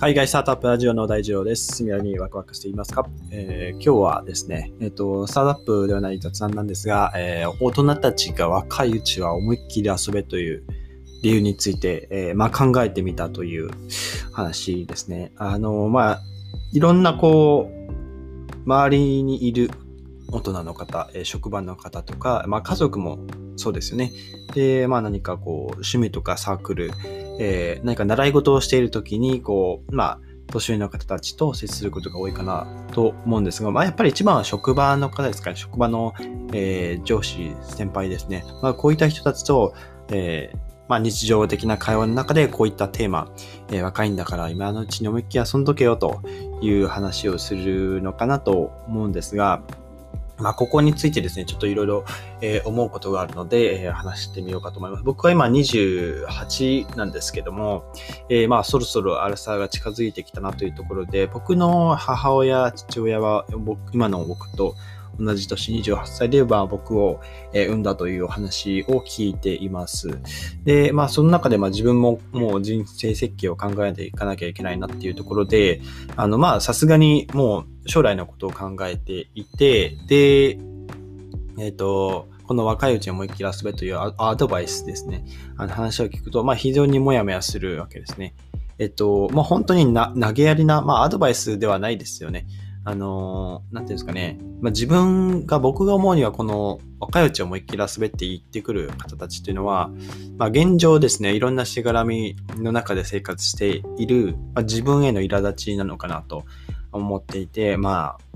海外スタートアップラジオの大二郎です。すみにワクワクしていますか、えー、今日はですね、えっ、ー、と、スタートアップではない雑談なんですが、えー、大人たちが若いうちは思いっきり遊べという理由について、えまあ、考えてみたという話ですね。あの、まあ、いろんなこう、周りにいる大人の方、え職場の方とか、まあ、家族もそうですよね。で、まあ何かこう、趣味とかサークル、えー、何か習い事をしているときに、こう、まあ、年上の方たちと接することが多いかなと思うんですが、まあ、やっぱり一番は職場の方ですかね。職場の、えー、上司、先輩ですね。まあ、こういった人たちと、えー、まあ、日常的な会話の中でこういったテーマ、えー、若いんだから今のうちに思いっきり遊んどけよという話をするのかなと思うんですが、まあ、ここについてですね、ちょっといろいろ思うことがあるので、えー、話してみようかと思います。僕は今28なんですけども、えー、まあ、そろそろアルサーが近づいてきたなというところで、僕の母親、父親は僕、今の僕と同じ年28歳で、まあ、僕を、産んだというお話を聞いています。で、まあ、その中で、まあ、自分ももう人生設計を考えていかなきゃいけないなっていうところで、あの、まあ、さすがにもう将来のことを考えていて、で、えっ、ー、と、この若いうちに思いっきり遊べというアドバイスですね。あの話を聞くと、まあ、非常にもやもやするわけですね。えっと、まあ、本当に投げやりな、まあ、アドバイスではないですよね。あのー、なんていうんですかね、まあ、自分が、僕が思うには、この若いうちを思いっきり遊べって言ってくる方たちっていうのは、まあ、現状ですね、いろんなしがらみの中で生活している、まあ、自分への苛立ちなのかなと思っていて、まあ、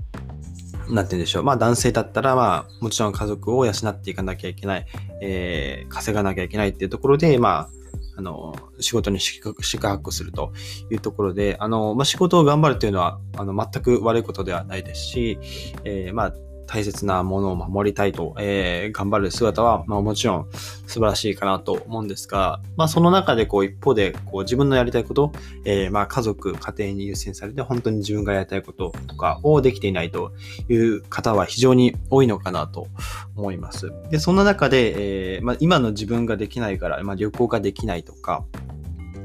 なんて言うんでしょう。まあ男性だったら、まあもちろん家族を養っていかなきゃいけない、えー、稼がなきゃいけないっていうところで、まああの、仕事に宿泊するというところで、あの、まあ、仕事を頑張るというのは、あの、全く悪いことではないですし、えー、まあ、大切なものを守りたいと、えー、頑張る姿は、まあもちろん素晴らしいかなと思うんですが、まあその中でこう一方でこう自分のやりたいこと、えー、まあ家族、家庭に優先されて本当に自分がやりたいこととかをできていないという方は非常に多いのかなと思います。で、そんな中で、えー、まあ今の自分ができないから、まあ旅行ができないとか、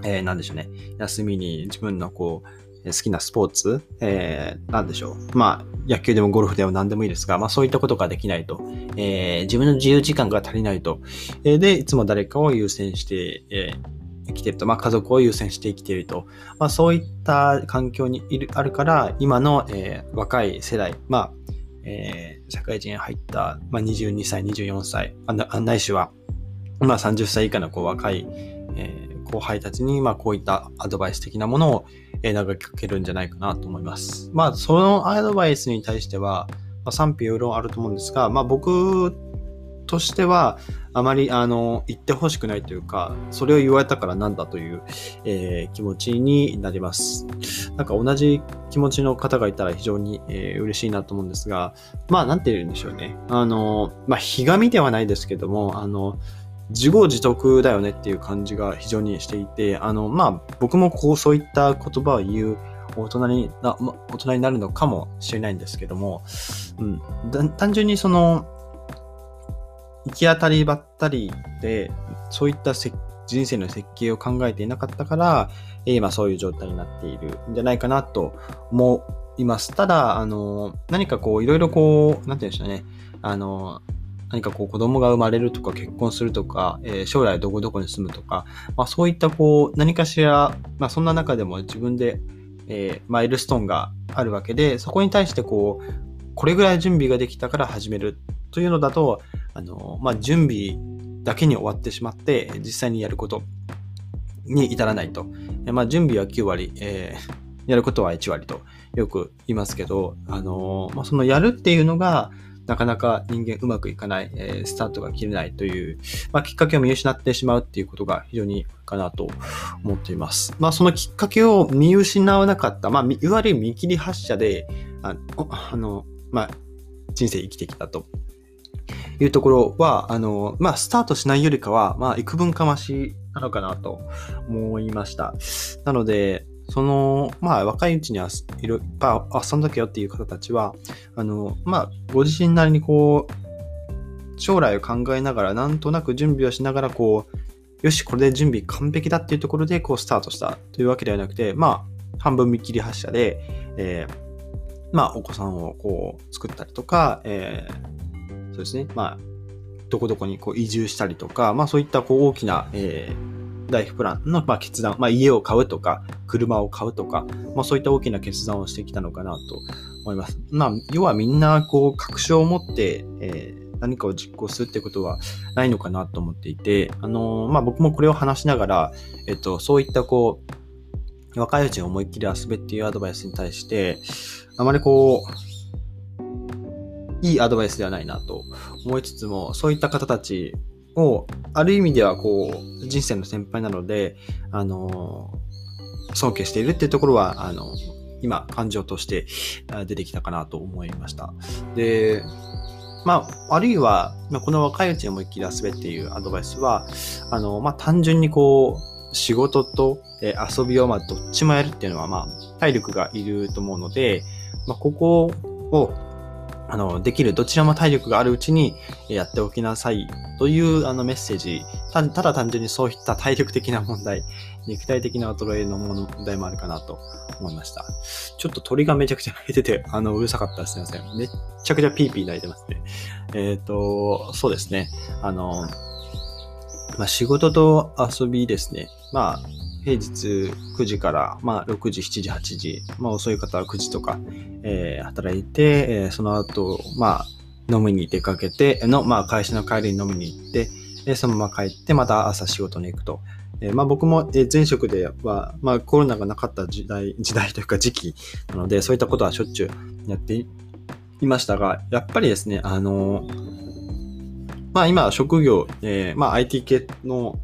えー、なんでしょうね。休みに自分のこう、好きなスポーツ、えー、なんでしょう。まあ、野球でもゴルフでも何でもいいですが、まあそういったことができないと。えー、自分の自由時間が足りないと。えー、で、いつも誰かを優先して、えー、生きていると。まあ家族を優先して生きていると。まあそういった環境にいる、あるから、今の、えー、若い世代、まあ、えー、社会人入った、まあ22歳、24歳、あないしは、まあ30歳以下のこう若い、えー後輩たちに、まあ、こういったアドバイス的なものを、え投げかけるんじゃないかなと思います。まあ、そのアドバイスに対しては、まあ、賛否両論あると思うんですが、まあ、僕としては、あまり、あの、言ってほしくないというか、それを言われたからなんだという、えー、気持ちになります。なんか同じ気持ちの方がいたら非常に、えー、嬉しいなと思うんですが、まあ、なんて言うんでしょうね。あの、まあ、ひがみではないですけども、あの、自業自得だよねっていう感じが非常にしていて、あの、まあ、僕もこう、そういった言葉を言う大人にな、大人になるのかもしれないんですけども、うん、単純にその、行き当たりばったりで、そういった人生の設計を考えていなかったから、今そういう状態になっているんじゃないかなと思います。ただ、あの、何かこう、いろいろこう、なんて言うんでしょうね。あの、何かこう子供が生まれるとか結婚するとか、えー、将来どこどこに住むとか、まあ、そういったこう何かしら、まあ、そんな中でも自分で、えー、マイルストーンがあるわけで、そこに対してこう、これぐらい準備ができたから始めるというのだと、あの、まあ、準備だけに終わってしまって、実際にやることに至らないと。まあ、準備は9割、え、やることは1割とよく言いますけど、あのまあ、そのやるっていうのが、なかなか人間うまくいかない、えー、スタートが切れないという、まあ、きっかけを見失ってしまうっていうことが非常にかなと思っています。まあ、そのきっかけを見失わなかった、まあ、いわゆる見切り発車で、ああの、まあ、人生生きてきたというところは、あの、まあ、スタートしないよりかは、まあ、幾分かましなのかなと思いました。なので、その、まあ、若いうちにはいろいろ遊んどけよっていう方たちは、あの、まあ、ご自身なりにこう、将来を考えながら、なんとなく準備をしながら、こう、よし、これで準備完璧だっていうところで、こう、スタートしたというわけではなくて、まあ、半分見切り発車で、えー、まあ、お子さんをこう作ったりとか、えー、そうですね、まあ、どこどこにこう移住したりとか、まあそういったこう大きな、えー、ライフプランのま決断、まあ家を買うとか、車を買うとか、まあそういった大きな決断をしてきたのかなと思います。まあ、要はみんなこう確証を持って、えー何かを実行するってことはないのかなと思っていて、あのー、まあ、僕もこれを話しながら、えっと、そういったこう、若いうちに思いっきり遊べっていうアドバイスに対して、あまりこう、いいアドバイスではないなと思いつつも、そういった方たちを、ある意味ではこう、人生の先輩なので、あの、尊敬しているっていうところは、あの、今、感情として出てきたかなと思いました。で、まあ、あるいは、ま、この若いうちに思いっきり遊べっていうアドバイスは、あの、まあ、単純にこう、仕事と、遊びを、ま、どっちもやるっていうのは、まあ、体力がいると思うので、まあ、ここを、あの、できる、どちらも体力があるうちにやっておきなさいというあのメッセージた、ただ単純にそういった体力的な問題、肉体的な衰えの問題もあるかなと思いました。ちょっと鳥がめちゃくちゃ鳴いてて、あの、うるさかったらすいません。めっちゃくちゃピーピー鳴いてますね。えっ、ー、と、そうですね。あの、まあ、仕事と遊びですね。まあ、平日9時から、まあ、6時、7時、8時、まあ、遅い方は9時とか、えー、働いて、えー、その後、まあ、飲みに出かけて、の、まあ、会社の帰りに飲みに行って、えそのまま帰って、また朝仕事に行くと。えー、まあ、僕も、え前職では、まあ、コロナがなかった時代、時代というか時期なので、そういったことはしょっちゅうやっていましたが、やっぱりですね、あのまあ今、職業、えー、まあ IT 系の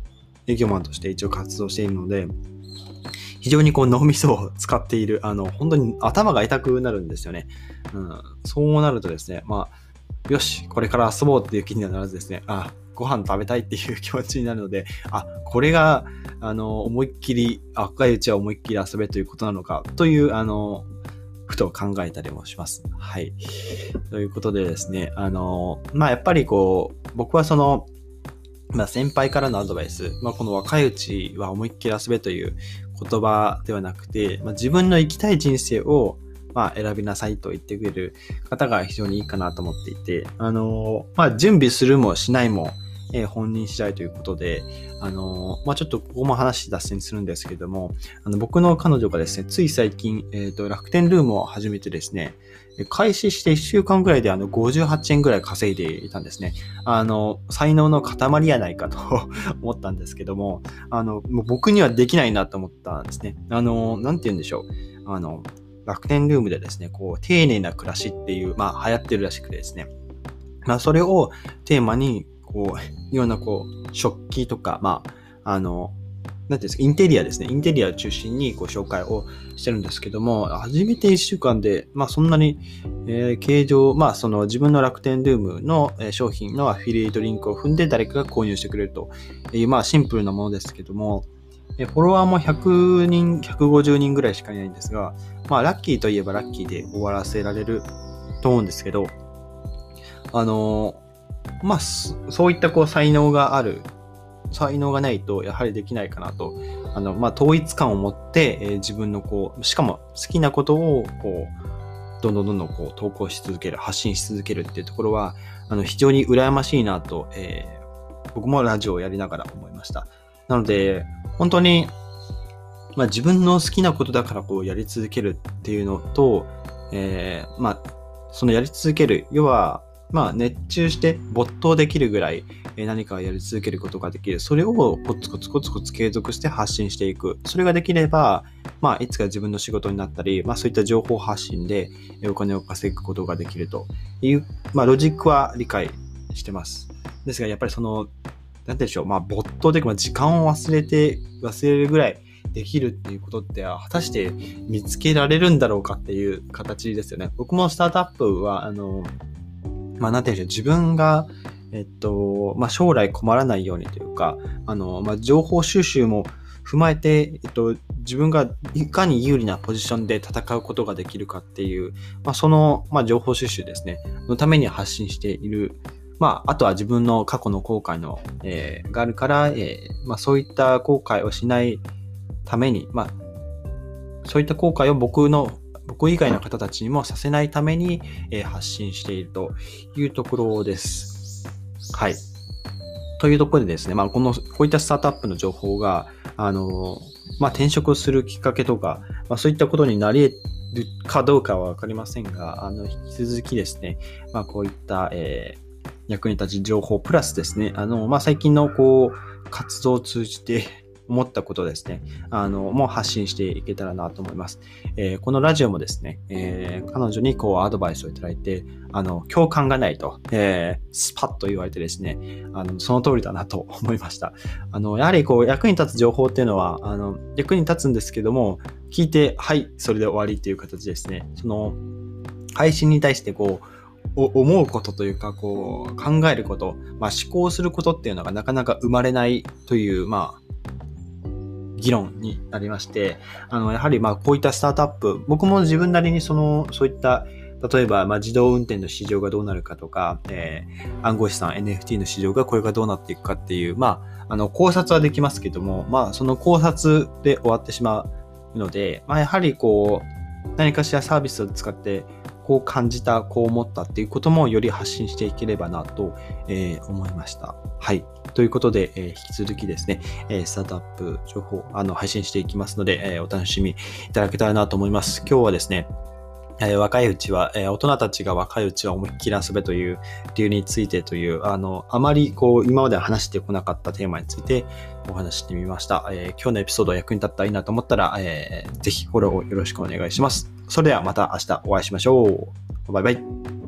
営業マンとして一応活動しているので、非常にこう脳みそを使っている、あの、本当に頭が痛くなるんですよね。うん、そうなるとですね、まあ、よし、これから遊ぼうっていう気にはならずですね、あ、ご飯食べたいっていう気持ちになるので、あ、これが、あの、思いっきり、若いうちは思いっきり遊べということなのか、という、あの、ふと考えたりもします。はい。ということでですね、あの、まあ、やっぱりこう、僕はその、まあ、先輩からのアドバイス、まあ、この若いうちは思いっきり遊べという言葉ではなくて、まあ、自分の生きたい人生をまあ、選びなさいと言ってくれる方が非常にいいかなと思っていて、あのまあ、準備するもしないも、えー、本人次第ということで、あのまあ、ちょっとここも話脱線するんですけども、あの僕の彼女がですね、つい最近、えっ、と、楽天ルームを始めてですね、開始して1週間ぐらいであの58円ぐらい稼いでいたんですね。あの、才能の塊やないかと 思ったんですけども、あの、もう僕にはできないなと思ったんですね。あの、なんて言うんでしょう。あの、楽天ルームでですね、こう、丁寧な暮らしっていう、まあ、流行ってるらしくてですね。まあ、それをテーマに、こう、いろんなこう、食器とか、まあ、あの、なんていうんですか、インテリアですね。インテリアを中心にご紹介をしてるんですけども、初めて1週間で、まあそんなに、えー、形状、まあその自分の楽天ルームの商品のアフィリエイトリンクを踏んで誰かが購入してくれるという、まあシンプルなものですけども、フォロワーも100人、150人ぐらいしかいないんですが、まあラッキーといえばラッキーで終わらせられると思うんですけど、あのー、まあそういったこう才能がある才能がないとやはりできないかなと、あの、まあ、統一感を持って、えー、自分のこう、しかも好きなことを、こう、どんどんどんどんこう投稿し続ける、発信し続けるっていうところは、あの、非常に羨ましいなと、えー、僕もラジオをやりながら思いました。なので、本当に、まあ、自分の好きなことだからこうやり続けるっていうのと、えー、まあ、そのやり続ける、要は、まあ、熱中して没頭できるぐらい何かをやり続けることができる。それをコツコツコツコツ継続して発信していく。それができれば、まあ、いつか自分の仕事になったり、まあ、そういった情報発信でお金を稼ぐことができるという、まあ、ロジックは理解してます。ですが、やっぱりその、なんてでしょう、まあ、没頭で、まあ、時間を忘れて、忘れるぐらいできるっていうことって、果たして見つけられるんだろうかっていう形ですよね。僕もスタートアップは、あの、まあ、なんていうんでしょう、自分が、えっと、まあ、将来困らないようにというか、あの、まあ、情報収集も踏まえて、えっと、自分がいかに有利なポジションで戦うことができるかっていう、まあ、その、まあ、情報収集ですね、のために発信している。まあ、あとは自分の過去の後悔の、えー、があるから、えー、まあ、そういった後悔をしないために、まあ、そういった後悔を僕の僕以外の方たちにもさせないために、えー、発信しているというところです。はい。というところでですね、まあ、この、こういったスタートアップの情報が、あの、まあ、転職するきっかけとか、まあ、そういったことになり得るかどうかはわかりませんが、あの、引き続きですね、まあ、こういった、えー、役に立ち情報プラスですね、あの、まあ、最近のこう、活動を通じて、思ったことですね、あの、もう発信していけたらなと思います。えー、このラジオもですね、えー、彼女にこうアドバイスをいただいて、あの、共感がないと、えー、スパッと言われてですね、あの、その通りだなと思いました。あの、やはりこう、役に立つ情報っていうのは、あの、役に立つんですけども、聞いて、はい、それで終わりっていう形ですね。その、配信に対してこう、思うことというか、こう、考えること、まあ、思考することっていうのがなかなか生まれないという、まあ、議論になりまして、あの、やはりまあこういったスタートアップ、僕も自分なりにその、そういった例えば、まあ、自動運転の市場がどうなるかとか、えー、暗号資産 NFT の市場がこれがどうなっていくかっていう、まあ、あの、考察はできますけども、まあ、その考察で終わってしまうので、まあ、やはりこう、何かしらサービスを使って、こう感じた、こう思ったっていうこともより発信していければなと、えー、思いました。はい。ということで、えー、引き続きですね、えー、スタートアップ情報、あの、配信していきますので、えー、お楽しみいただけたらなと思います。今日はですね、えー、若いうちは、えー、大人たちが若いうちは思いっきり遊べという理由についてという、あの、あまりこう、今まで話してこなかったテーマについてお話してみました。えー、今日のエピソード役に立ったらいいなと思ったら、えー、ぜひフォローをよろしくお願いします。それではまた明日お会いしましょう。バイバイ。